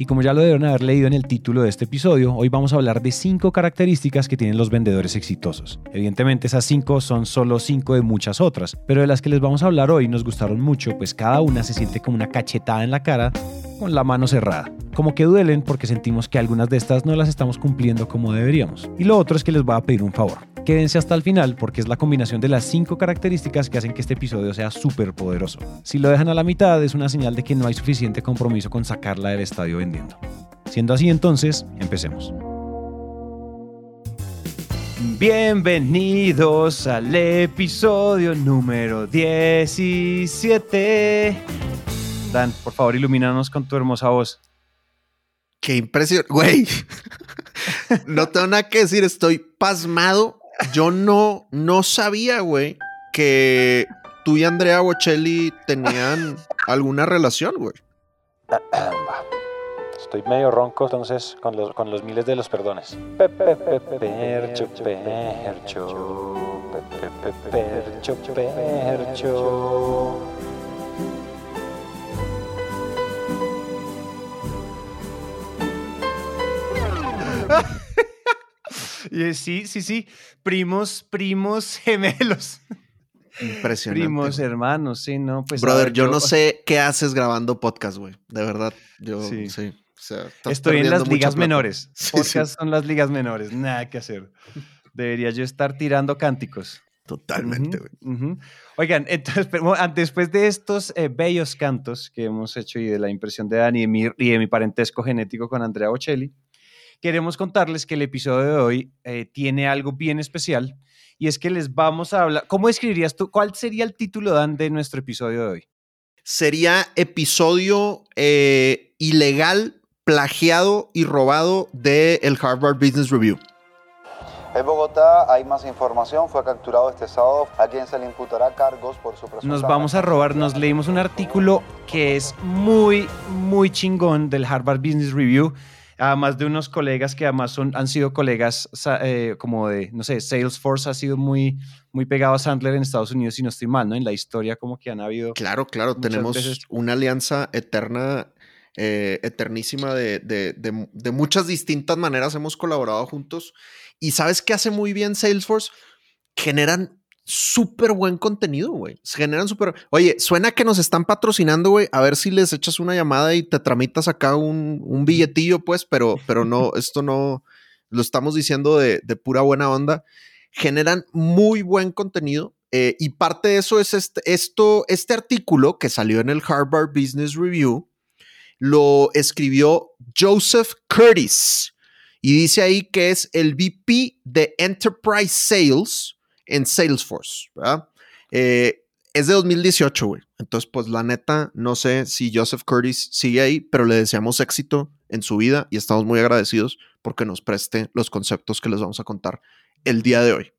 Y como ya lo deben haber leído en el título de este episodio, hoy vamos a hablar de cinco características que tienen los vendedores exitosos. Evidentemente esas cinco son solo cinco de muchas otras, pero de las que les vamos a hablar hoy nos gustaron mucho, pues cada una se siente como una cachetada en la cara con la mano cerrada. Como que duelen porque sentimos que algunas de estas no las estamos cumpliendo como deberíamos. Y lo otro es que les voy a pedir un favor. Quédense hasta el final porque es la combinación de las cinco características que hacen que este episodio sea súper poderoso. Si lo dejan a la mitad es una señal de que no hay suficiente compromiso con sacarla del estadio vendiendo. Siendo así entonces, empecemos. Bienvenidos al episodio número 17. Dan, por favor, ilumínanos con tu hermosa voz. Qué impresión, güey. no tengo nada que decir, estoy pasmado yo no, no sabía, güey, que tú y Andrea Bocelli tenían alguna relación, güey. Estoy medio ronco, entonces, con los, con los miles de los perdones. Percho, percho, percho, percho. Y sí, sí, sí. Primos, primos gemelos. Impresionante. Primos, hermanos, sí, ¿no? Pues. Brother, yo, no sé qué haces grabando podcast, güey. De verdad, yo sí. Estoy en las ligas menores. podcast son las ligas menores. Nada que hacer. Debería yo estar tirando cánticos. Totalmente, güey. Oigan, entonces, después de estos eh, bellos cantos que hemos hecho y de la impresión de Dani y de mi, y de mi parentesco genético con Andrea Bocelli, queremos contarles que el episodio de hoy eh, tiene algo bien especial y es que les vamos a hablar. ¿Cómo describirías tú? ¿Cuál sería el título, Dan, de nuestro episodio de hoy? Sería episodio eh, ilegal, plagiado y robado del el Harvard Business Review. En Bogotá hay más información. Fue capturado este sábado. A quien se le imputará cargos por su presunción. Nos vamos a robar. Nos leímos un artículo que es muy, muy chingón del Harvard Business Review además de unos colegas que además son, han sido colegas eh, como de, no sé, Salesforce ha sido muy, muy pegado a Sandler en Estados Unidos, si no estoy mal, ¿no? En la historia como que han habido... Claro, claro, tenemos una alianza eterna, eh, eternísima de, de, de muchas distintas maneras, hemos colaborado juntos. ¿Y sabes qué hace muy bien Salesforce? Generan súper buen contenido, güey. Se generan súper. Oye, suena que nos están patrocinando, güey. A ver si les echas una llamada y te tramitas acá un, un billetillo, pues, pero, pero no, esto no lo estamos diciendo de, de pura buena onda. Generan muy buen contenido. Eh, y parte de eso es este, esto, este artículo que salió en el Harvard Business Review, lo escribió Joseph Curtis. Y dice ahí que es el VP de Enterprise Sales en Salesforce, ¿verdad? Eh, es de 2018, güey. Entonces, pues la neta, no sé si Joseph Curtis sigue ahí, pero le deseamos éxito en su vida y estamos muy agradecidos porque nos preste los conceptos que les vamos a contar el día de hoy.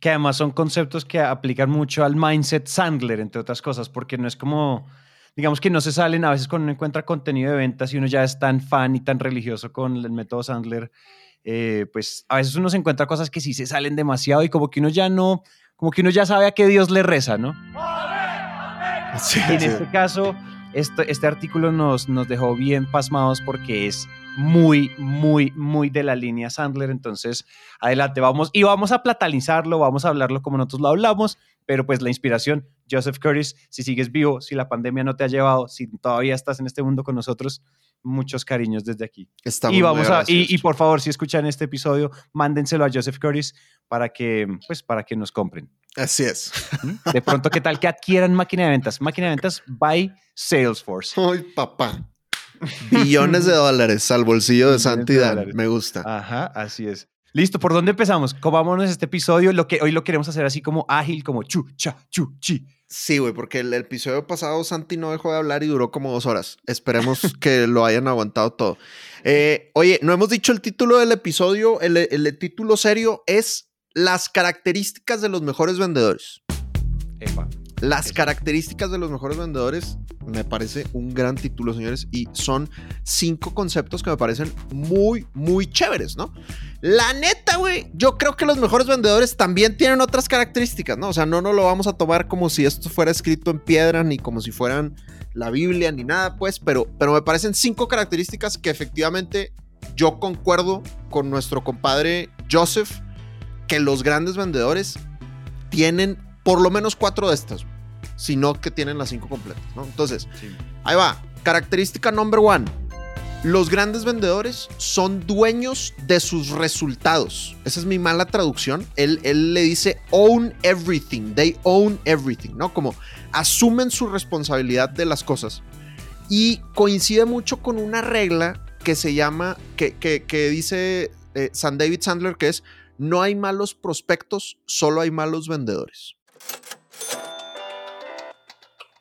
Que además son conceptos que aplican mucho al mindset Sandler, entre otras cosas, porque no es como, digamos que no se salen a veces cuando uno encuentra contenido de ventas y uno ya es tan fan y tan religioso con el método Sandler eh, pues a veces uno se encuentra cosas que sí se salen demasiado y como que uno ya no, como que uno ya sabe a qué Dios le reza, ¿no? en este caso, este, este artículo nos, nos dejó bien pasmados porque es muy, muy, muy de la línea Sandler. Entonces, adelante, vamos y vamos a platanizarlo, vamos a hablarlo como nosotros lo hablamos, pero pues la inspiración, Joseph Curtis, si sigues vivo, si la pandemia no te ha llevado, si todavía estás en este mundo con nosotros, muchos cariños desde aquí. Estamos y vamos a y, por favor, si escuchan este episodio, mándenselo a Joseph Curtis para que pues para que nos compren. Así es. De pronto, ¿qué tal que adquieran máquina de ventas? Máquina de ventas by Salesforce. Ay, papá. Billones de dólares al bolsillo de Santidad. Me gusta. Ajá, así es. Listo, ¿por dónde empezamos? Comámonos este episodio. Lo que hoy lo queremos hacer así como ágil, como chu, cha, chu, chi. Sí, güey, porque el, episodio pasado Santi no dejó de hablar y duró como dos horas. Esperemos que lo hayan aguantado todo. Eh, oye, no hemos dicho el título del episodio. El, el, título serio es Las características de los mejores vendedores. Las características de los mejores vendedores me parece un gran título, señores, y son cinco conceptos que me parecen muy, muy chéveres, ¿no? La neta, güey, yo creo que los mejores vendedores también tienen otras características, ¿no? O sea, no nos lo vamos a tomar como si esto fuera escrito en piedra, ni como si fueran la Biblia, ni nada, pues, pero, pero me parecen cinco características que efectivamente yo concuerdo con nuestro compadre Joseph, que los grandes vendedores tienen por lo menos cuatro de estas, sino que tienen las cinco completas, ¿no? Entonces, ahí va. Característica number one. Los grandes vendedores son dueños de sus resultados. Esa es mi mala traducción. Él, él, le dice own everything. They own everything, ¿no? Como asumen su responsabilidad de las cosas. Y coincide mucho con una regla que se llama, que, que, dice eh, San David Sandler, que es no hay malos prospectos, solo hay malos vendedores.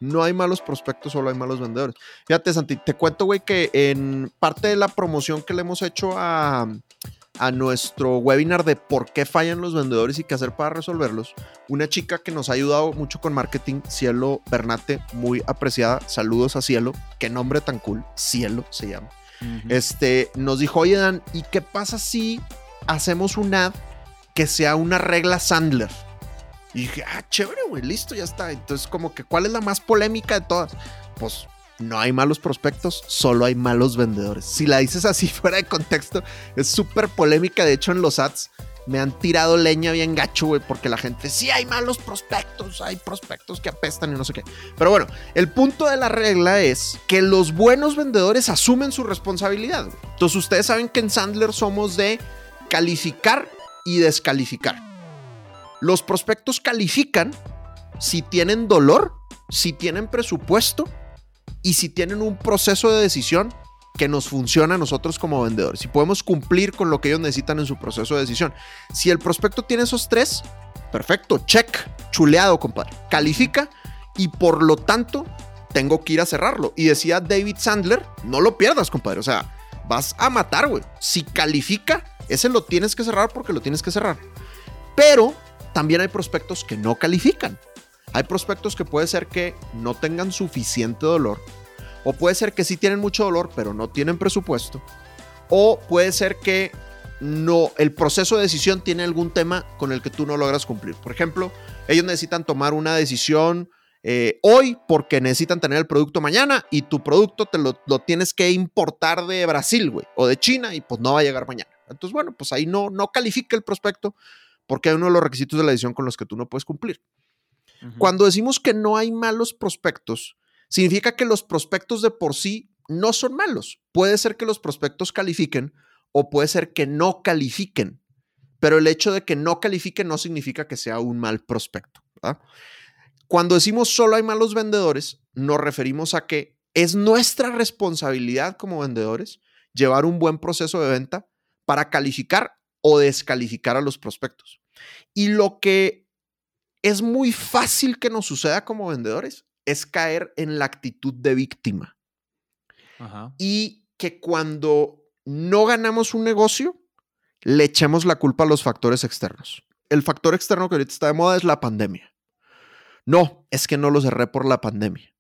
No hay malos prospectos, solo hay malos vendedores. Fíjate, Santi, te cuento, güey, que en parte de la promoción que le hemos hecho a, a nuestro webinar de por qué fallan los vendedores y qué hacer para resolverlos, una chica que nos ha ayudado mucho con marketing, Cielo Bernate, muy apreciada. Saludos a Cielo. Qué nombre tan cool. Cielo se llama. Este nos dijo, oye, Dan, ¿y qué pasa si hacemos un ad que sea una regla Sandler? Y dije, ah, chévere, güey, listo, ya está. Entonces, como que, ¿cuál es la más polémica de todas? Pues no hay malos prospectos, solo hay malos vendedores. Si la dices así fuera de contexto, es súper polémica. De hecho, en los ads me han tirado leña bien gacho, güey, porque la gente, sí hay malos prospectos, hay prospectos que apestan y no sé qué. Pero bueno, el punto de la regla es que los buenos vendedores asumen su responsabilidad. Entonces, ustedes saben que en Sandler somos de calificar y descalificar. Los prospectos califican si tienen dolor, si tienen presupuesto y si tienen un proceso de decisión que nos funciona a nosotros como vendedores. Si podemos cumplir con lo que ellos necesitan en su proceso de decisión. Si el prospecto tiene esos tres, perfecto, check, chuleado, compadre. Califica y por lo tanto tengo que ir a cerrarlo. Y decía David Sandler, no lo pierdas, compadre. O sea, vas a matar, güey. Si califica, ese lo tienes que cerrar porque lo tienes que cerrar. Pero también hay prospectos que no califican. Hay prospectos que puede ser que no tengan suficiente dolor, o puede ser que sí tienen mucho dolor, pero no tienen presupuesto, o puede ser que no, el proceso de decisión tiene algún tema con el que tú no logras cumplir. Por ejemplo, ellos necesitan tomar una decisión eh, hoy porque necesitan tener el producto mañana y tu producto te lo, lo tienes que importar de Brasil, güey, o de China y pues no va a llegar mañana. Entonces, bueno, pues ahí no, no califica el prospecto porque hay uno de los requisitos de la edición con los que tú no puedes cumplir. Cuando decimos que no hay malos prospectos, significa que los prospectos de por sí no son malos. Puede ser que los prospectos califiquen o puede ser que no califiquen, pero el hecho de que no califiquen no significa que sea un mal prospecto. Cuando decimos solo hay malos vendedores, nos referimos a que es nuestra responsabilidad como vendedores llevar un buen proceso de venta para calificar o descalificar a los prospectos. Y lo que es muy fácil que nos suceda como vendedores es caer en la actitud de víctima. Y que cuando no ganamos un negocio, le echemos la culpa a los factores externos. El factor externo que ahorita está de moda es la pandemia. No, es que no lo cerré por la pandemia.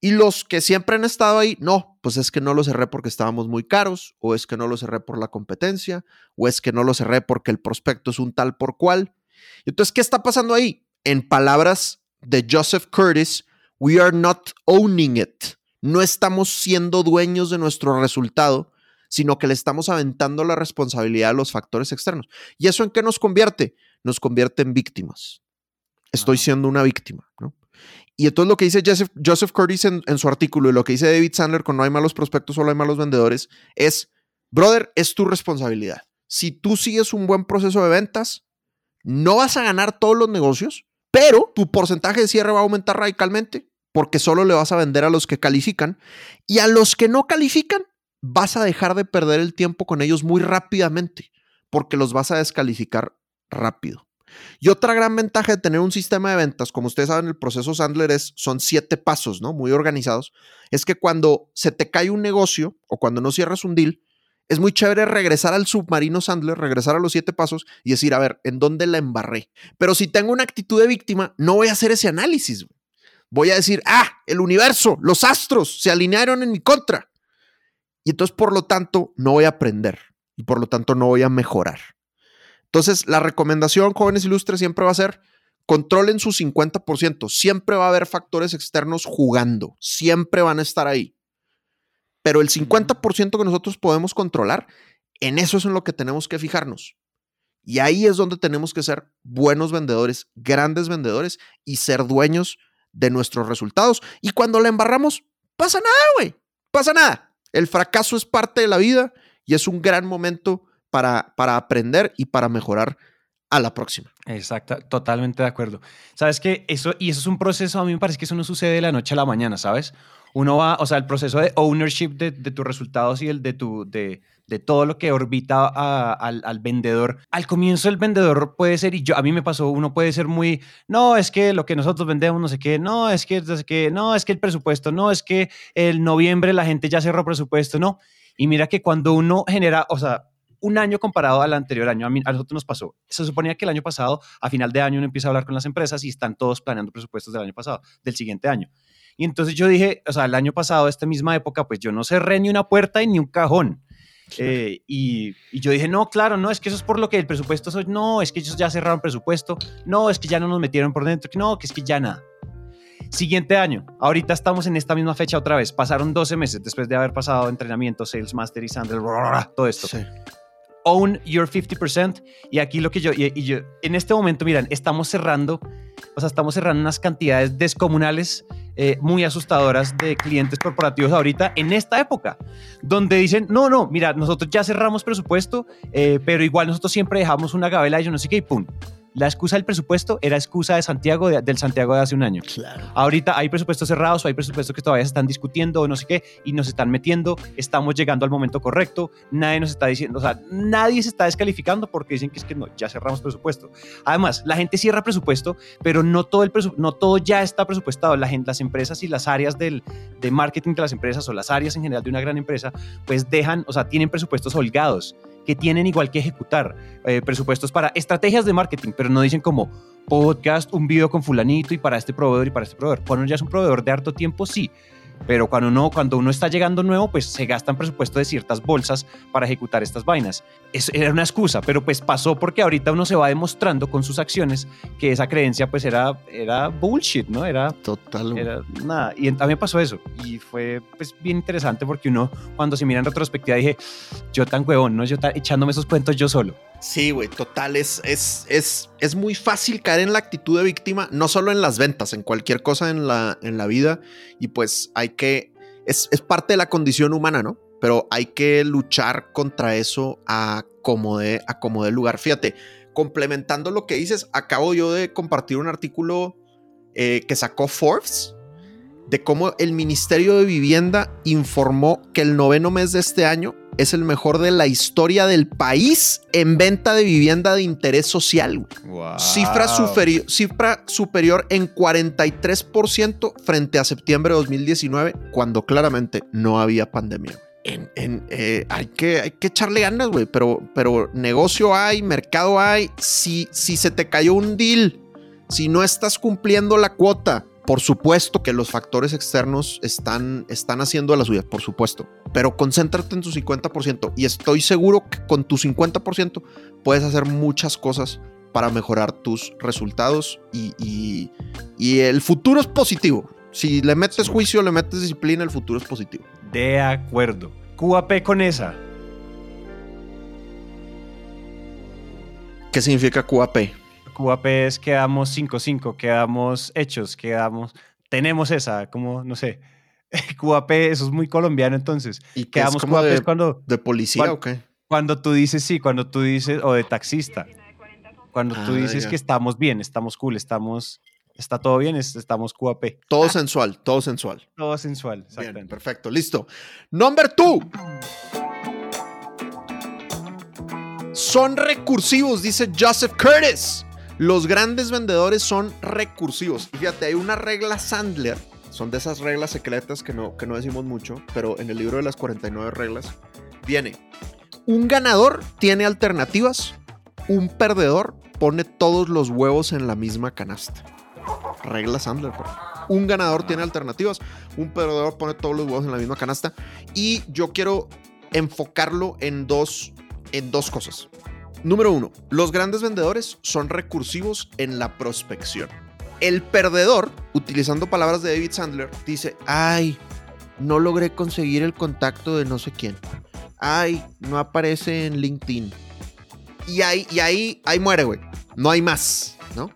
Y los que siempre han estado ahí, no, pues es que no lo cerré porque estábamos muy caros, o es que no lo cerré por la competencia, o es que no lo cerré porque el prospecto es un tal por cual. Entonces, ¿qué está pasando ahí? En palabras de Joseph Curtis, we are not owning it. No estamos siendo dueños de nuestro resultado, sino que le estamos aventando la responsabilidad a los factores externos. ¿Y eso en qué nos convierte? Nos convierte en víctimas. Estoy siendo una víctima, ¿no? Y entonces lo que dice Joseph, Curtis en, su artículo y lo que dice David Sandler con no hay malos prospectos, solo hay malos vendedores, es, brother, es tu responsabilidad. Si tú sigues un buen proceso de ventas, no vas a ganar todos los negocios, pero tu porcentaje de cierre va a aumentar radicalmente porque solo le vas a vender a los que califican y a los que no califican vas a dejar de perder el tiempo con ellos muy rápidamente porque los vas a descalificar rápido. Y otra gran ventaja de tener un sistema de ventas, como ustedes saben, el proceso Sandler es, son siete pasos, ¿no? Muy organizados. Es que cuando se te cae un negocio o cuando no cierras un deal, es muy chévere regresar al submarino Sandler, regresar a los siete pasos y decir, a ver, ¿en dónde la embarré? Pero si tengo una actitud de víctima, no voy a hacer ese análisis. Voy a decir, ah, el universo, los astros se alinearon en mi contra. Y entonces, por lo tanto, no voy a aprender y por lo tanto no voy a mejorar. Entonces, la recomendación, jóvenes ilustres, siempre va a ser, controlen su 50%. Siempre va a haber factores externos jugando, siempre van a estar ahí. Pero el 50% que nosotros podemos controlar, en eso es en lo que tenemos que fijarnos. Y ahí es donde tenemos que ser buenos vendedores, grandes vendedores y ser dueños de nuestros resultados. Y cuando la embarramos, pasa nada, güey. Pasa nada. El fracaso es parte de la vida y es un gran momento para, para aprender y para mejorar a la próxima. Exacto, totalmente de acuerdo. Sabes que eso, y eso es un proceso, a mí me parece que eso no sucede de la noche a la mañana, ¿sabes? uno va, o sea, el proceso de ownership de, tus resultados y el de, tu, de, de todo lo que orbita al, vendedor. Al comienzo el vendedor puede ser, y yo, a mí me pasó, uno puede ser muy, no, es que lo que nosotros vendemos, no sé qué, no, es que, no sé qué, no, es que el presupuesto, no, es que el noviembre la gente ya cerró presupuesto, no. Y mira que cuando uno genera, o sea, un año comparado al anterior año, a, mí, a nosotros nos pasó. Se suponía que el año pasado, a final de año, uno empieza a hablar con las empresas y están todos planeando presupuestos del año pasado, del siguiente año. Y entonces yo dije, o sea, el año pasado, esta misma época, pues yo no cerré ni una puerta y ni un cajón. Eh, y, yo dije, no, claro, no, es que eso es por lo que el presupuesto, soy, no, es que ellos ya cerraron presupuesto, no, es que ya no nos metieron por dentro, no, que es que ya nada. Siguiente año, ahorita estamos en esta misma fecha otra vez, pasaron 12 meses después de haber pasado entrenamiento, Sales Master y todo esto. Own your 50%. Y aquí lo que yo, y, y yo, en este momento, miran, estamos cerrando, o sea, estamos cerrando unas cantidades descomunales eh, muy asustadoras de clientes corporativos ahorita en esta época, donde dicen, no, no, mira, nosotros ya cerramos presupuesto, eh, pero igual nosotros siempre dejamos una gavela y yo no sé qué, y pum, la excusa del presupuesto era excusa de Santiago, del Santiago de hace un año. Claro. Ahorita hay presupuestos cerrados o hay presupuestos que todavía se están discutiendo o no sé qué y nos están metiendo, estamos llegando al momento correcto, nadie nos está diciendo, o sea, nadie se está descalificando porque dicen que es que no, ya cerramos presupuesto. Además, la gente cierra presupuesto, pero no todo, el no todo ya está presupuestado. La gente, las empresas y las áreas del, de marketing de las empresas o las áreas en general de una gran empresa, pues dejan, o sea, tienen presupuestos holgados que tienen igual que ejecutar eh, presupuestos para estrategias de marketing, pero no dicen como podcast, un video con fulanito y para este proveedor y para este proveedor. Cuando ya es un proveedor de harto tiempo, sí, pero cuando uno, cuando uno está llegando nuevo, pues se gastan presupuesto de ciertas bolsas para ejecutar estas vainas. Es, era una excusa, pero pues pasó porque ahorita uno se va demostrando con sus acciones que esa creencia pues era, era bullshit, ¿no? Era total. Era nada. Y también pasó eso. Y fue pues bien interesante porque uno cuando se mira en retrospectiva dije, yo tan huevón, ¿no? Yo echándome esos cuentos yo solo. Sí, güey, total. Es, es, es, es muy fácil caer en la actitud de víctima, no solo en las ventas, en cualquier cosa en la, en la vida. Y pues hay que. Es, es parte de la condición humana, ¿no? Pero hay que luchar contra eso a como de, lugar. Fíjate, complementando lo que dices, acabo yo de compartir un artículo eh, que sacó Forbes de cómo el Ministerio de Vivienda informó que el noveno mes de este año es el mejor de la historia del país en venta de vivienda de interés social. Cifra, superior, cifra superior en 43% frente a septiembre de 2019, cuando claramente no había pandemia. En, eh, hay, que, hay que echarle ganas, güey, pero, pero negocio hay, mercado hay. Si, si se te cayó un deal, si no estás cumpliendo la cuota, por supuesto que los factores externos están, están haciendo la suya, por supuesto, pero concéntrate en tu 50% y estoy seguro que con tu 50% puedes hacer muchas cosas para mejorar tus resultados y, el futuro es positivo. Si le metes juicio, le metes disciplina, el futuro es positivo. De acuerdo. QAP con esa. ¿Qué significa QAP? QAP es quedamos 5-5, quedamos hechos, quedamos. Tenemos esa, como, no sé. QAP, eso es muy colombiano entonces. ¿Y quedamos como de, cuando. ¿De policía o qué? Cuando tú dices sí, cuando tú dices. O de taxista. Cuando tú ah, dices que estamos bien, estamos cool, estamos. Está todo bien, estamos QAP. Todo sensual, todo sensual. Todo sensual, exactamente. Bien, perfecto, listo. Number two. Son recursivos, dice Joseph Curtis. Los grandes vendedores son recursivos. Y fíjate, hay una regla Sandler. Son de esas reglas secretas que no, que no decimos mucho, pero en el libro de las 49 reglas viene. Un ganador tiene alternativas, un perdedor pone todos los huevos en la misma canasta. Regla Sandler. Un ganador tiene alternativas, un perdedor pone todos los huevos en la misma canasta. Y yo quiero enfocarlo en dos, en dos cosas. Número uno, los grandes vendedores son recursivos en la prospección. El perdedor, utilizando palabras de David Sandler, dice, ay, no logré conseguir el contacto de no sé quién. Ay, no aparece en LinkedIn. Y ahí, y ahí, ahí muere, güey. No hay más, ¿no?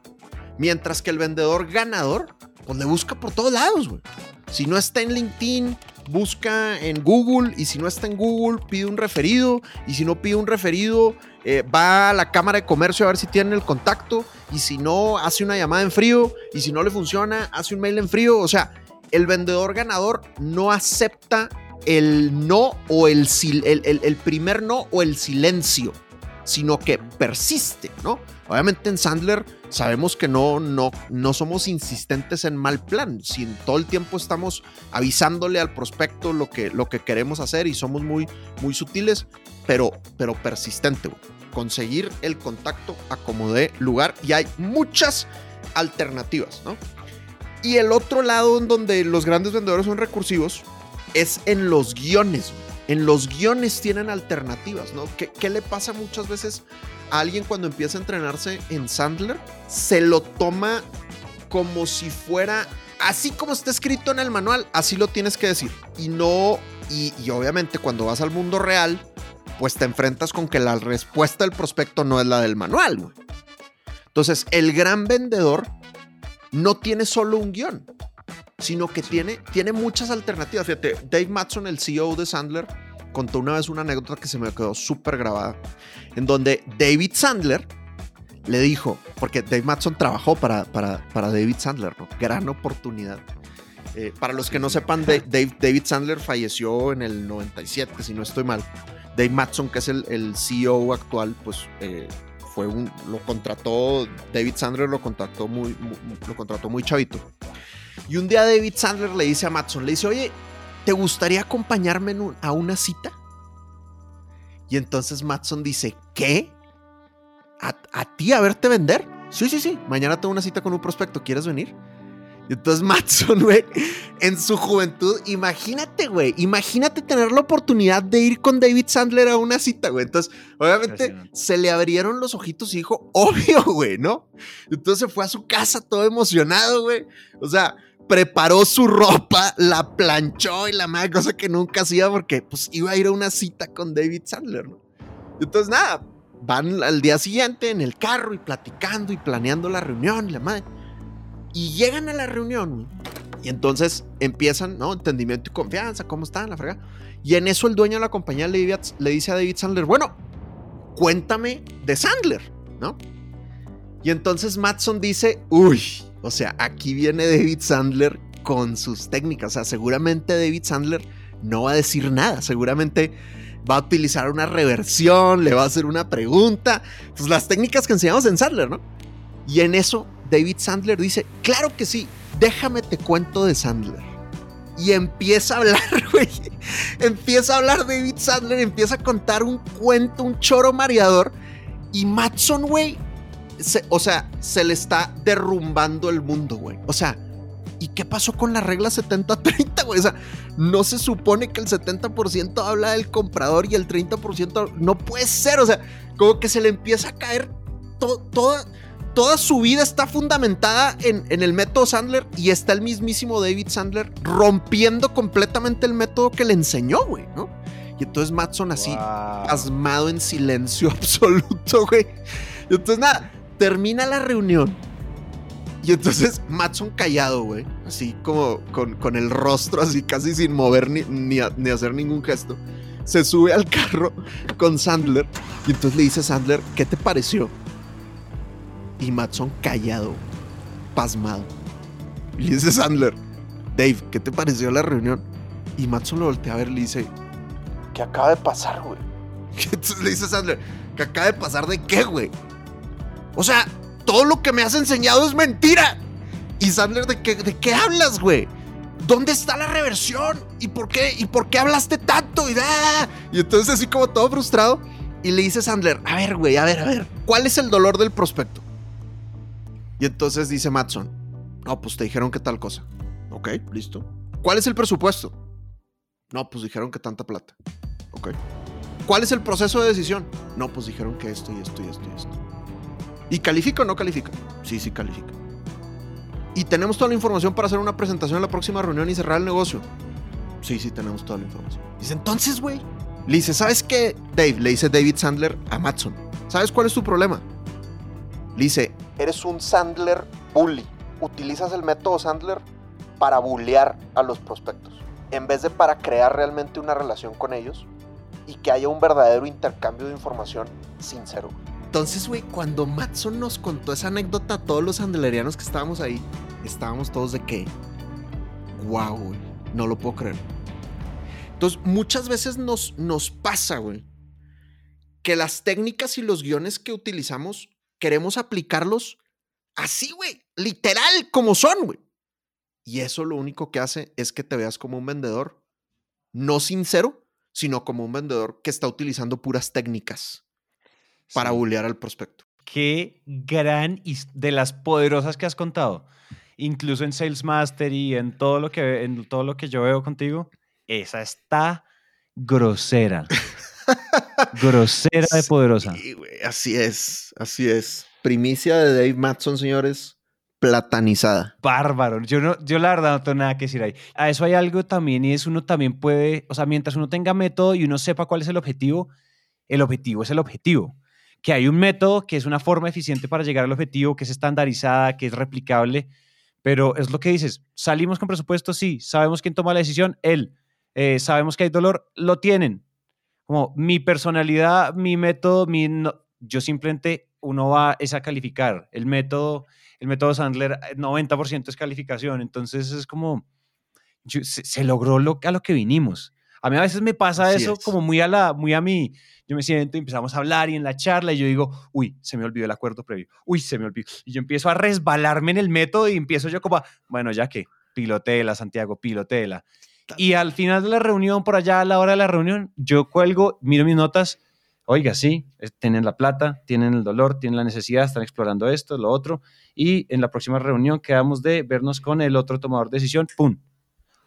Mientras que el vendedor ganador, pues le busca por todos lados, güey. Si no está en LinkedIn, busca en Google. Y si no está en Google, pide un referido. Y si no pide un referido, eh, va a la Cámara de Comercio a ver si tienen el contacto. Y si no, hace una llamada en frío. Y si no le funciona, hace un mail en frío. O sea, el vendedor ganador no acepta el no o el, el, el, primer no o el silencio, sino que persiste, ¿no? Obviamente en Sandler sabemos que no, no, no somos insistentes en mal plan, si todo el tiempo estamos avisándole al prospecto lo que, lo que queremos hacer y somos muy, muy sutiles, pero, pero persistente, conseguir el contacto a como dé lugar y hay muchas alternativas, ¿no? Y el otro lado en donde los grandes vendedores son recursivos es en los guiones. En los guiones tienen alternativas, ¿no? ¿Qué, ¿Qué, le pasa muchas veces alguien cuando empieza a entrenarse en Sandler? Se lo toma como si fuera, así como está escrito en el manual, así lo tienes que decir. Y no, y, y obviamente cuando vas al mundo real, pues te enfrentas con que la respuesta del prospecto no es la del manual, güey. Entonces, el gran vendedor no tiene solo un guion, sino que tiene, tiene muchas alternativas. Fíjate, Dave Matson, el CEO de Sandler, contó una vez una anécdota que se me quedó súper grabada, en donde David Sandler le dijo, porque Dave Matson trabajó para, para, para David Sandler, ¿no? Gran oportunidad. Eh, para los que no sepan, Dave, David Sandler falleció en el 97, si no estoy mal. Dave Matson, que es el, el CEO actual, pues eh, fue un, lo contrató, David Sandler lo contrató muy, lo contrató muy chavito. Y un día David Sandler le dice a Matson, le dice, oye, ¿te gustaría acompañarme a una cita? Y entonces Matson dice, ¿qué? ¿A, ¿A, ti a verte vender? Sí, sí, sí, mañana tengo una cita con un prospecto, ¿quieres venir? Y entonces Matson, güey, en su juventud, imagínate, güey, imagínate tener la oportunidad de ir con David Sandler a una cita, güey. Entonces, obviamente, se le abrieron los ojitos y dijo, obvio, güey, ¿no? Entonces fue a su casa todo emocionado, güey. O sea, preparó su ropa, la planchó y la más cosa que nunca hacía porque, pues, iba a ir a una cita con David Sandler, ¿no? Entonces, nada, van al día siguiente en el carro y platicando y planeando la reunión y la madre. Y llegan a la reunión y entonces empiezan, ¿no? Entendimiento y confianza, ¿cómo están? La frega. Y en eso el dueño de la compañía le, le dice a David Sandler, bueno, cuéntame de Sandler, ¿no? Y entonces Matson dice, uy, o sea, aquí viene David Sandler con sus técnicas. O sea, seguramente David Sandler no va a decir nada, seguramente va a utilizar una reversión, le va a hacer una pregunta. Pues las técnicas que enseñamos en Sandler, ¿no? Y en eso David Sandler dice, claro que sí, déjame te cuento de Sandler. Y empieza a hablar, güey. Empieza a hablar David Sandler, empieza a contar un cuento, un choro mareador. Y Matson, güey, o sea, se le está derrumbando el mundo, güey. O sea, ¿y qué pasó con la regla 70-30, güey? O sea, no se supone que el 70% habla del comprador y el 30% no puede ser. O sea, como que se le empieza a caer toda toda su vida está fundamentada en, el método Sandler y está el mismísimo David Sandler rompiendo completamente el método que le enseñó, güey, ¿no? Y entonces Matson así, asmado en silencio absoluto, güey. Y entonces nada, termina la reunión. Y entonces Matson callado, güey. Así como con, el rostro así casi sin mover ni, ni hacer ningún gesto. Se sube al carro con Sandler. Y entonces le dice a Sandler, ¿qué te pareció? Y Matson callado, pasmado. Y le dice Sandler, Dave, ¿qué te pareció la reunión? Y Matson lo voltea a ver y le dice, ¿qué acaba de pasar, güey? Entonces le dice Sandler, ¿qué acaba de pasar de qué, güey? O sea, todo lo que me has enseñado es mentira. Y Sandler, ¿de qué, de qué hablas, güey? ¿Dónde está la reversión? ¿Y por qué? ¿Y por qué hablaste tanto? y da. Y entonces así como todo frustrado. Y le dice Sandler, a ver, güey, a ver, a ver, ¿cuál es el dolor del prospecto? Y entonces dice Matson, no, pues te dijeron que tal cosa. Ok, listo. ¿Cuál es el presupuesto? No, pues dijeron que tanta plata. Ok. ¿Cuál es el proceso de decisión? No, pues dijeron que esto y esto y esto y esto. ¿Y califica o no califica? Sí, sí califica. ¿Y tenemos toda la información para hacer una presentación en la próxima reunión y cerrar el negocio? Sí, sí, tenemos toda la información. Dice, entonces, güey. Le dice, ¿sabes qué, Dave? Le dice David Sandler a Matson. ¿Sabes cuál es tu problema? Le dice, eres un Sandler bully. Utilizas el método Sandler para bullear a los prospectos. En vez de para crear realmente una relación con ellos y que haya un verdadero intercambio de información sincero. Entonces, güey, cuando Matson nos contó esa anécdota a todos los sandlerianos que estábamos ahí, estábamos todos de que, wow, güey, no lo puedo creer. Entonces, muchas veces nos, nos pasa, güey, que las técnicas y los guiones que utilizamos queremos aplicarlos así, güey, literal, como son, güey. Y eso lo único que hace es que te veas como un vendedor no sincero, sino como un vendedor que está utilizando puras técnicas para bullear al prospecto. Qué gran de las poderosas que has contado. Incluso en Sales Master y en todo lo que, en todo lo que yo veo contigo, esa está grosera. grosera de poderosa. Sí, así es, así es. Primicia de Dave Matson, señores platanizada. Bárbaro. Yo, no, yo la verdad no tengo nada que decir ahí. A eso hay algo también y es uno también puede, o sea, mientras uno tenga método y uno sepa cuál es el objetivo, el objetivo es el objetivo que hay un método que es una forma eficiente para llegar al objetivo, que es estandarizada, que es replicable, pero es lo que dices, salimos con presupuesto, sí, sabemos quién toma la decisión, él, eh, sabemos que hay dolor, lo tienen. Como mi personalidad, mi método, mi yo simplemente uno va es a calificar. El método, el método Sandler, 90% es calificación, entonces es como, se, logró lo, a lo que vinimos. A mí a veces me pasa eso como muy a la, muy a mí yo me siento y empezamos a hablar y en la charla y yo digo, uy, se me olvidó el acuerdo previo, uy, se me olvidó. Y yo empiezo a resbalarme en el método y empiezo yo como, bueno, ya que, pilotela, Santiago, pilotela. Y al final de la reunión, por allá a la hora de la reunión, yo cuelgo, miro mis notas, oiga, sí, tienen la plata, tienen el dolor, tienen la necesidad, están explorando esto, lo otro, y en la próxima reunión quedamos de vernos con el otro tomador de decisión, ¡pum!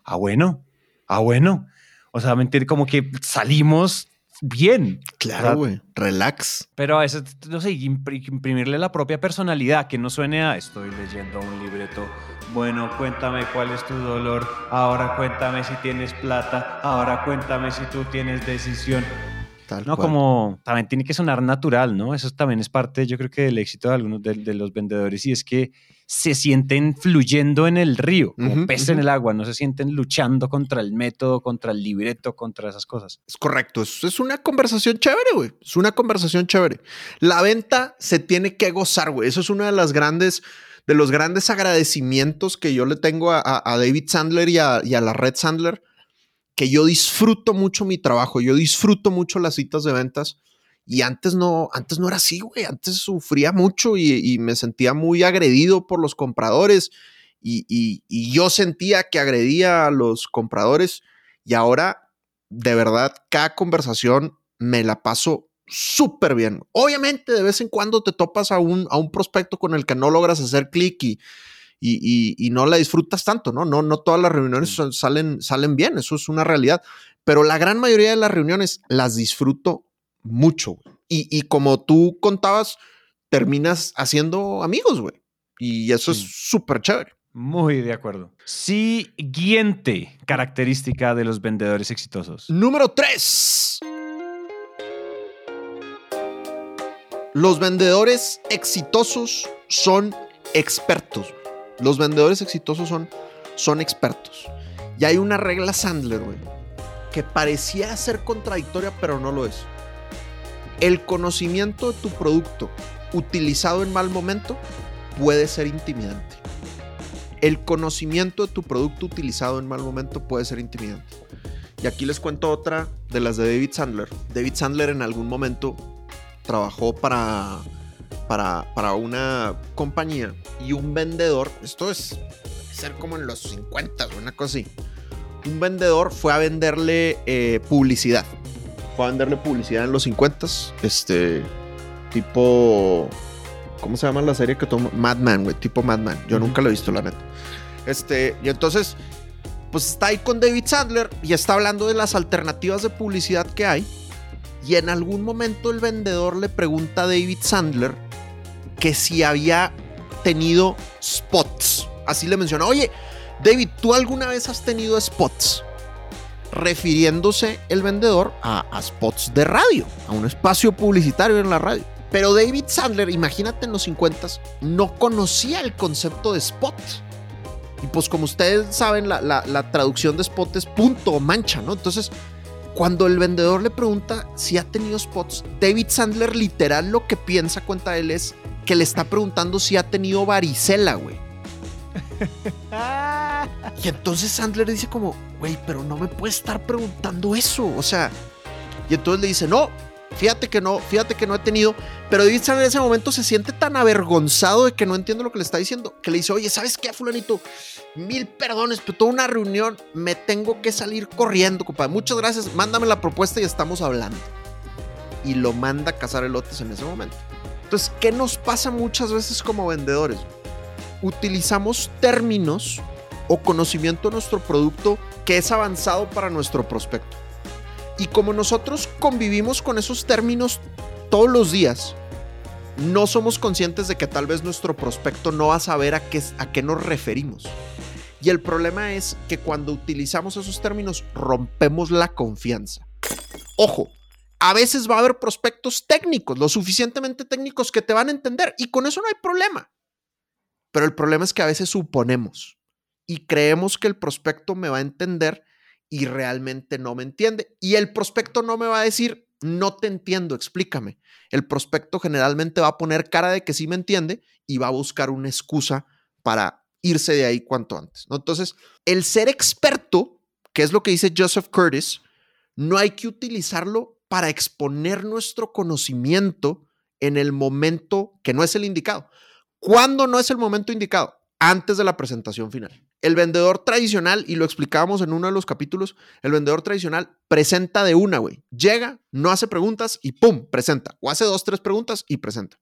Ah, bueno, ah, bueno. O sea, mentir como que salimos bien. Claro, güey. Relax. Pero a veces, no sé, imprimirle la propia personalidad, que no suene a estoy leyendo un libreto. Bueno, cuéntame cuál es tu dolor. Ahora cuéntame si tienes plata. Ahora cuéntame si tú tienes decisión. Tal no, como también tiene que sonar natural, ¿no? Eso también es parte, yo creo que del éxito de algunos de los vendedores y es que se sienten fluyendo en el río, como peces en el agua, no se sienten luchando contra el método, contra el libreto, contra esas cosas. Es correcto, es, es una conversación chévere, güey. Es una conversación chévere. La venta se tiene que gozar, güey. Eso es una de las grandes, de los grandes agradecimientos que yo le tengo a, David Sandler y a, y a la red Sandler, que yo disfruto mucho mi trabajo, yo disfruto mucho las citas de ventas y antes no, antes no era así, güey. Antes sufría mucho y, me sentía muy agredido por los compradores. Y, yo sentía que agredía a los compradores. Y ahora, de verdad, cada conversación me la paso súper bien. Obviamente, de vez en cuando te topas a un, a un prospecto con el que no logras hacer clic y, y, no la disfrutas tanto, ¿no? No, no todas las reuniones salen, salen bien, eso es una realidad. Pero la gran mayoría de las reuniones las disfruto mucho. Y, como tú contabas, terminas haciendo amigos, güey. Y eso es súper chévere. Muy de acuerdo. Siguiente característica de los vendedores exitosos. Número 3. Los vendedores exitosos son expertos. Los vendedores exitosos son, son expertos. Y hay una regla Sandler, güey, que parecía ser contradictoria, pero no lo es. El conocimiento de tu producto utilizado en mal momento puede ser intimidante. El conocimiento de tu producto utilizado en mal momento puede ser intimidante. Y aquí les cuento otra de las de David Sandler. David Sandler en algún momento trabajó para, para, para una compañía y un vendedor, esto es ser como en los 50 o una cosa así, un vendedor fue a venderle eh, publicidad. Fue a venderle publicidad en los 50 este tipo ¿cómo se llama la serie que toma? Madman, güey, tipo Madman. Yo nunca lo he visto, la neta. Este, y entonces pues está ahí con David Sandler y está hablando de las alternativas de publicidad que hay. Y en algún momento el vendedor le pregunta a David Sandler que si había tenido spots. Así le menciona, oye, David, ¿tú alguna vez has tenido spots? Refiriéndose el vendedor a, spots de radio, a un espacio publicitario en la radio. Pero David Sandler, imagínate en los 50, no conocía el concepto de spot. Y pues como ustedes saben, la, traducción de spot es punto o mancha, ¿no? Entonces, cuando el vendedor le pregunta si ha tenido spots, David Sandler literal lo que piensa, cuenta él, es que le está preguntando si ha tenido varicela, güey. y entonces Sandler dice como, güey, pero no me puede estar preguntando eso. O sea, y entonces le dice, no, Fíjate que no, fíjate que no he tenido. Pero David Sandler en ese momento se siente tan avergonzado de que no entiende lo que le está diciendo, que le dice, oye, ¿sabes qué, fulanito? Mil perdones, pero toda una reunión, me tengo que salir corriendo, compadre. Muchas gracias, mándame la propuesta y estamos hablando. Y lo manda a cazar elotes en ese momento. Entonces, ¿qué nos pasa muchas veces como vendedores? Utilizamos términos o conocimiento de nuestro producto que es avanzado para nuestro prospecto. Y como nosotros convivimos con esos términos todos los días, no somos conscientes de que tal vez nuestro prospecto no va a saber a qué, a qué nos referimos. Y el problema es que cuando utilizamos esos términos rompemos la confianza. Ojo, a veces va a haber prospectos técnicos, lo suficientemente técnicos que te van a entender y con eso no hay problema. Pero el problema es que a veces suponemos y creemos que el prospecto me va a entender y realmente no me entiende. Y el prospecto no me va a decir, no te entiendo, explícame. El prospecto generalmente va a poner cara de que sí me entiende y va a buscar una excusa para irse de ahí cuanto antes. Entonces, el ser experto, que es lo que dice Joseph Curtis, no hay que utilizarlo para exponer nuestro conocimiento en el momento que no es el indicado. ¿Cuándo no es el momento indicado? Antes de la presentación final. El vendedor tradicional, y lo explicábamos en uno de los capítulos, el vendedor tradicional presenta de una, güey. Llega, no hace preguntas y ¡pum! presenta. O hace dos, tres preguntas y presenta.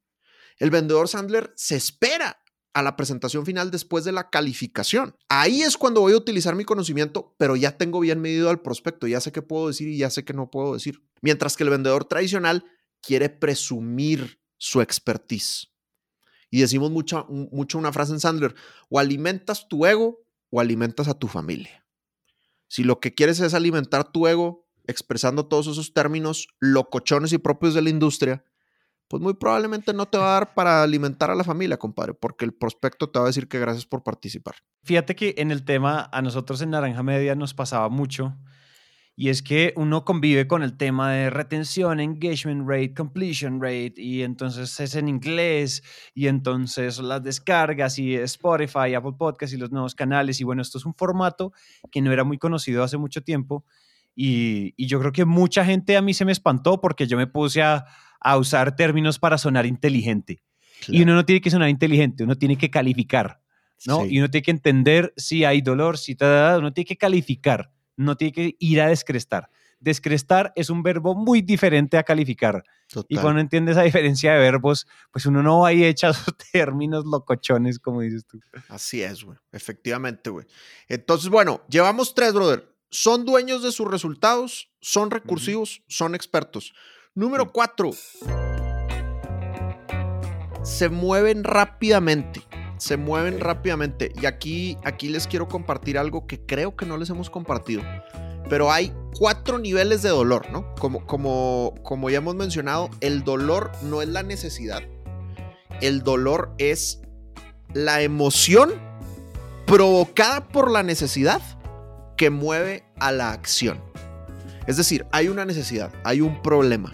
El vendedor Sandler se espera a la presentación final después de la calificación. Ahí es cuando voy a utilizar mi conocimiento, pero ya tengo bien medido al prospecto, ya sé qué puedo decir y ya sé qué no puedo decir. Mientras que el vendedor tradicional quiere presumir su expertise. Y decimos mucho, mucho una frase en Sandler, o alimentas tu ego o alimentas a tu familia. Si lo que quieres es alimentar tu ego expresando todos esos términos locochones y propios de la industria, pues muy probablemente no te va a dar para alimentar a la familia, compadre, porque el prospecto te va a decir que gracias por participar. Fíjate que en el tema, a nosotros en Naranja Media nos pasaba mucho y es que uno convive con el tema de retención, engagement rate, completion rate, y entonces es en inglés, y entonces las descargas, y Spotify, Apple Podcasts y los nuevos canales. Y bueno, esto es un formato que no era muy conocido hace mucho tiempo. Y, yo creo que mucha gente a mí se me espantó porque yo me puse a, usar términos para sonar inteligente. Y uno no tiene que sonar inteligente, uno tiene que calificar, ¿no? Y uno tiene que entender si hay dolor, si está, uno tiene que calificar no tiene que ir a descrestar. Descrestar es un verbo muy diferente a calificar. Y cuando entiende esa diferencia de verbos, pues uno no va y echa esos términos locochones, como dices tú. Así es, güey. Efectivamente, güey. Entonces, bueno, llevamos tres, brother. Son dueños de sus resultados, son recursivos, son expertos. Número cuatro, se mueven rápidamente se mueven rápidamente. Y aquí, aquí les quiero compartir algo que creo que no les hemos compartido. Pero hay cuatro niveles de dolor, ¿no? Como, como, como ya hemos mencionado, el dolor no es la necesidad. El dolor es la emoción provocada por la necesidad que mueve a la acción. Es decir, hay una necesidad, hay un problema.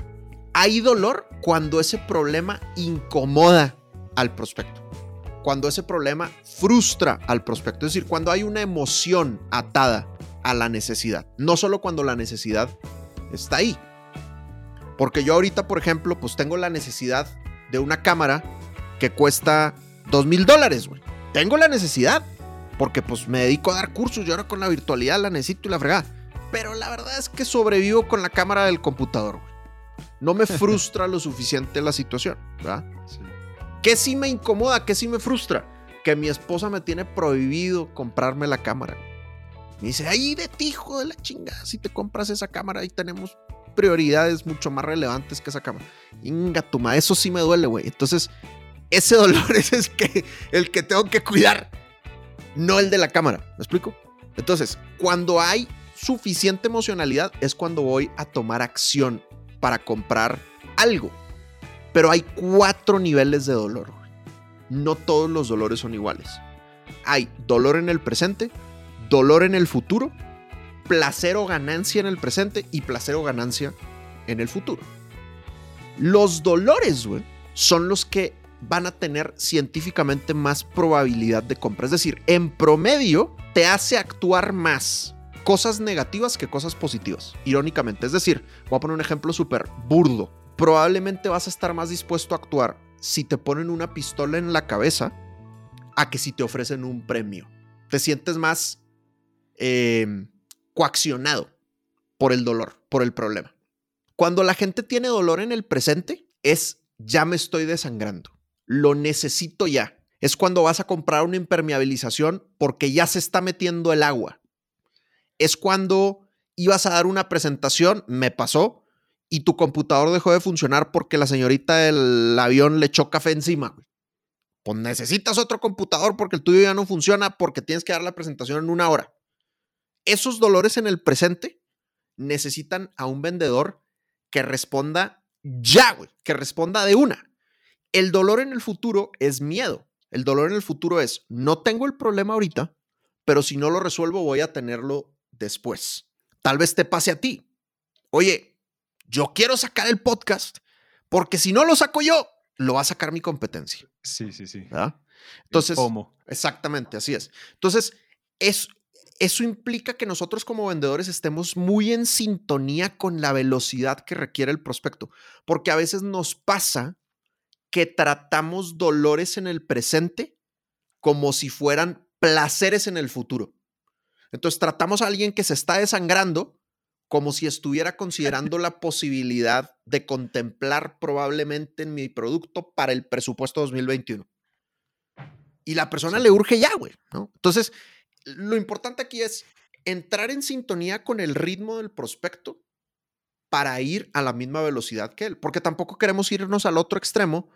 Hay dolor cuando ese problema incomoda al prospecto cuando ese problema frustra al prospecto, es decir, cuando hay una emoción atada a la necesidad, no solo cuando la necesidad está ahí. Porque yo ahorita, por ejemplo, pues tengo la necesidad de una cámara que cuesta dos mil dólares, güey. Tengo la necesidad. porque pues me dedico a dar cursos y ahora con la virtualidad la necesito y la fregada. Pero la verdad es que sobrevivo con la cámara del computador. No me frustra lo suficiente la situación, ¿verdad? Sí. ¿Qué sí me incomoda? ¿Qué sí me frustra? Que mi esposa me tiene prohibido comprarme la cámara. Me dice, ahí de ti, hijo de la chingada, si te compras esa cámara, ahí tenemos prioridades mucho más relevantes que esa cámara. Inga eso sí me duele, güey. Entonces, ese dolor es el que, el que tengo que cuidar, no el de la cámara. ¿Me explico? Entonces, cuando hay suficiente emocionalidad es cuando voy a tomar acción para comprar algo. Pero hay cuatro niveles de dolor. No todos los dolores son iguales. Hay dolor en el presente, dolor en el futuro, placer o ganancia en el presente y placer o ganancia en el futuro. Los dolores, son los que van a tener científicamente más probabilidad de compra. Es decir, en promedio te hace actuar más cosas negativas que cosas positivas, irónicamente. Es decir, voy a poner un ejemplo súper burdo. Probablemente vas a estar más dispuesto a actuar si te ponen una pistola en la cabeza a que si te ofrecen un premio. Te sientes más em, coaccionado por el dolor, por el problema. Cuando la gente tiene dolor en el presente, es ya me estoy desangrando lo necesito ya. Es cuando vas a comprar una impermeabilización porque ya se está metiendo el agua. Es cuando ibas a dar una presentación, me pasó, y tu computador dejó de funcionar porque la señorita del avión le echó café encima. Pues necesitas otro computador porque el tuyo ya no funciona porque tienes que dar la presentación en una hora. Esos dolores en el presente necesitan a un vendedor que responda ya, güey, que responda de una. El dolor en el futuro es miedo. El dolor en el futuro es, no tengo el problema ahorita, pero si no lo resuelvo voy a tenerlo después. Tal vez te pase a ti. Oye, yo quiero sacar el podcast porque si no lo saco yo, lo va a sacar mi competencia. Sí, sí, sí. Entonces, ¿cómo? Exactamente, así es. Entonces, es, eso implica que nosotros como vendedores estemos muy en sintonía con la velocidad que requiere el prospecto, porque a veces nos pasa que tratamos dolores en el presente como si fueran placeres en el futuro. Entonces tratamos a alguien que se está desangrando como si estuviera considerando la posibilidad de contemplar probablemente en mi producto para el presupuesto 2021. Y la persona le urge ya, güey, ¿no? Entonces, lo importante aquí es entrar en sintonía con el ritmo del prospecto para ir a la misma velocidad que él, porque tampoco queremos irnos al otro extremo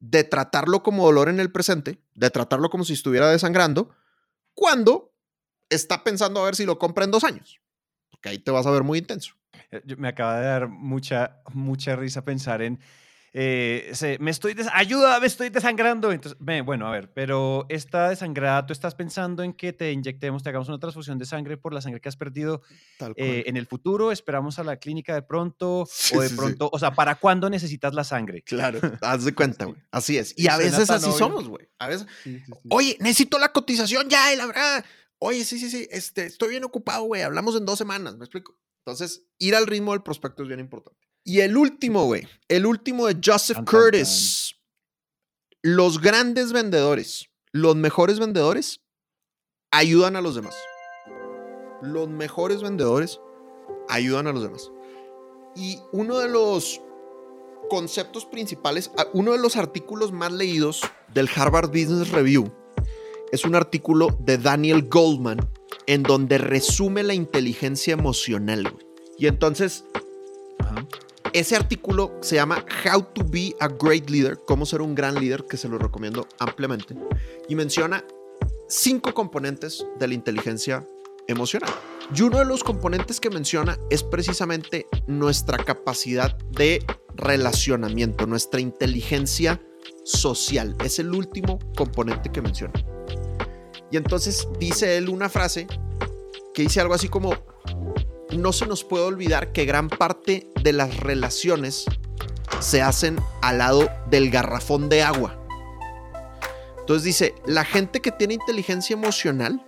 de tratarlo como dolor en el presente, de tratarlo como si estuviera desangrando, cuando está pensando a ver si lo compra en dos años. Porque ahí te vas a ver muy intenso. Eh, me acaba de dar mucha, mucha risa pensar en eh, me estoy, ayuda, me estoy desangrando. Entonces, bueno, a ver, pero esta desangrada, tú estás pensando en que te inyectemos, te hagamos una transfusión de sangre por la sangre que has perdido eh, en el futuro, esperamos a la clínica de pronto o de pronto, o sea, ¿para cuándo necesitas la sangre? Claro, haz de cuenta, güey. Así es. Y a veces así somos, güey. A veces, oye, necesito la cotización ya, y la verdad, oye, sí, sí, sí, este, estoy bien ocupado, güey, hablamos en dos semanas, ¿me explico? Entonces, ir al ritmo del prospecto es bien importante. Y el último, güey, el último de Joseph Curtis. Los grandes vendedores, los mejores vendedores, ayudan a los demás. Los mejores vendedores ayudan a los demás. Y uno de los conceptos principales, uno de los artículos más leídos del Harvard Business Review es un artículo de Daniel Goldman en donde resume la inteligencia emocional. Y entonces, ese artículo se llama How to be a great leader, cómo ser un gran líder, que se lo recomiendo ampliamente, y menciona cinco componentes de la inteligencia emocional. Y uno de los componentes que menciona es precisamente nuestra capacidad de relacionamiento, nuestra inteligencia social. Es el último componente que menciona. Y entonces dice él una frase que dice algo así como, no se nos puede olvidar que gran parte de las relaciones se hacen al lado del garrafón de agua. Entonces dice, la gente que tiene inteligencia emocional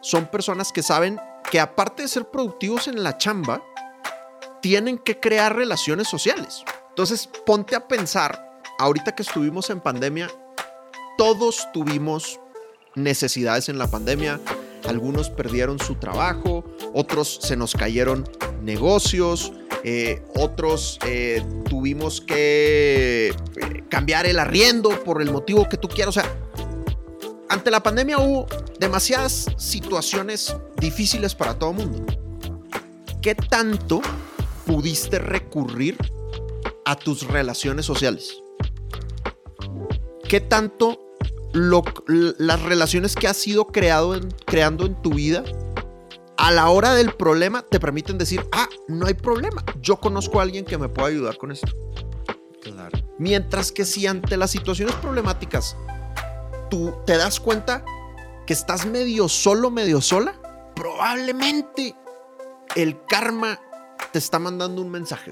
son personas que saben que aparte de ser productivos en la chamba, tienen que crear relaciones sociales. Entonces ponte a pensar, ahorita que estuvimos en pandemia, todos tuvimos necesidades en la pandemia, algunos perdieron su trabajo, otros se nos cayeron negocios, eh, otros eh, tuvimos que eh, cambiar el arriendo por el motivo que tú quieras. O sea, ante la pandemia hubo demasiadas situaciones difíciles para todo el mundo. ¿Qué tanto pudiste recurrir a tus relaciones sociales? ¿Qué tanto las relaciones que has ido creado creando en tu vida a la hora del problema te permiten decir, ah, no hay problema, yo conozco a alguien que me pueda ayudar con esto. Claro. Mientras que si ante las situaciones problemáticas tú te das cuenta que estás medio solo, medio sola, probablemente el karma te está mandando un mensaje.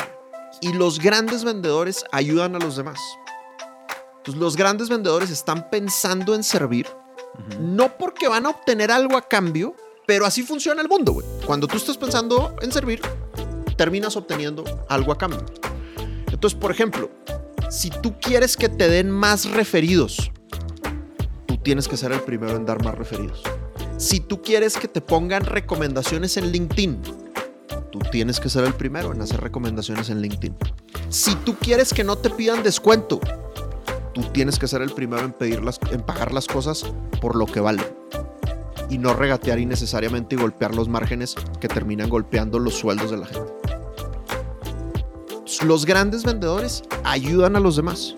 Y los grandes vendedores ayudan a los demás. Entonces, los grandes vendedores están pensando en servir, no porque van a obtener algo a cambio, pero así funciona el mundo, güey. Cuando tú estás pensando en servir, terminas obteniendo algo a cambio. Entonces, por ejemplo, si tú quieres que te den más referidos, tú tienes que ser el primero en dar más referidos. Si tú quieres que te pongan recomendaciones en LinkedIn, tú tienes que ser el primero en hacer recomendaciones en LinkedIn. Si tú quieres que no te pidan descuento, tú tienes que ser el primero en, pedir en pagar las cosas por lo que valen. Y no regatear innecesariamente y golpear los márgenes que terminan golpeando los sueldos de la gente. Los grandes vendedores ayudan a los demás.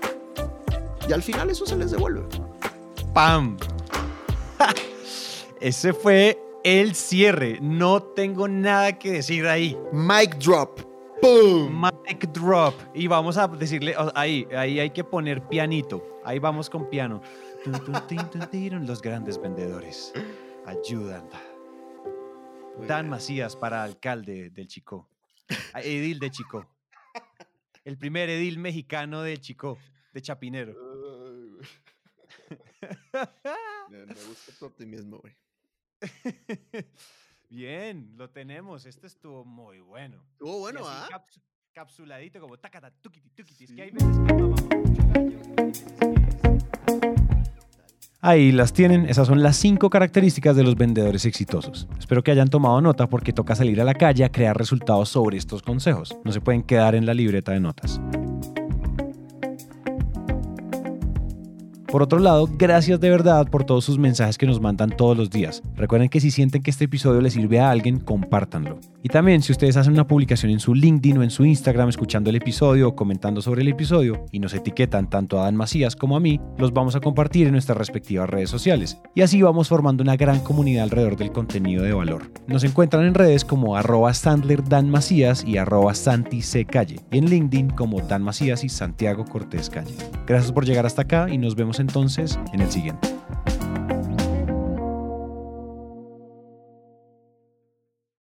Y al final eso se les devuelve. ¡Pam! Ese fue el cierre. No tengo nada que decir ahí. Mic drop. ¡Boom! Mic drop. Y vamos a decirle, ahí, ahí hay que poner pianito. Ahí vamos con piano. Los grandes vendedores ayudan. Dan Macías para alcalde del Chico. Edil de Chico. El primer edil mexicano del Chico, de Chapinero. me, gusta tu optimismo, güey. Bien, lo tenemos. Este estuvo muy bueno. Estuvo bueno, ¿ah? Capsuladito, como tacata. Es que hay veces que mamamos mucho gallo. Ahí las tienen, esas son las cinco características de los vendedores exitosos. Espero que hayan tomado nota porque toca salir a la calle a crear resultados sobre estos consejos. No se pueden quedar en la libreta de notas. Por otro lado, gracias de verdad por todos sus mensajes que nos mandan todos los días. Recuerden que si sienten que este episodio les sirve a alguien, compártanlo. Y también si ustedes hacen una publicación en su LinkedIn o en su Instagram escuchando el episodio o comentando sobre el episodio y nos etiquetan tanto a Dan Macías como a mí, los vamos a compartir en nuestras respectivas redes sociales. Y así vamos formando una gran comunidad alrededor del contenido de valor. Nos encuentran en redes como arroba Sandler Dan Macías y arroba Santi. Y en LinkedIn como Dan Macías y Santiago Cortés Calle. Gracias por llegar hasta acá y nos vemos en entonces en el siguiente.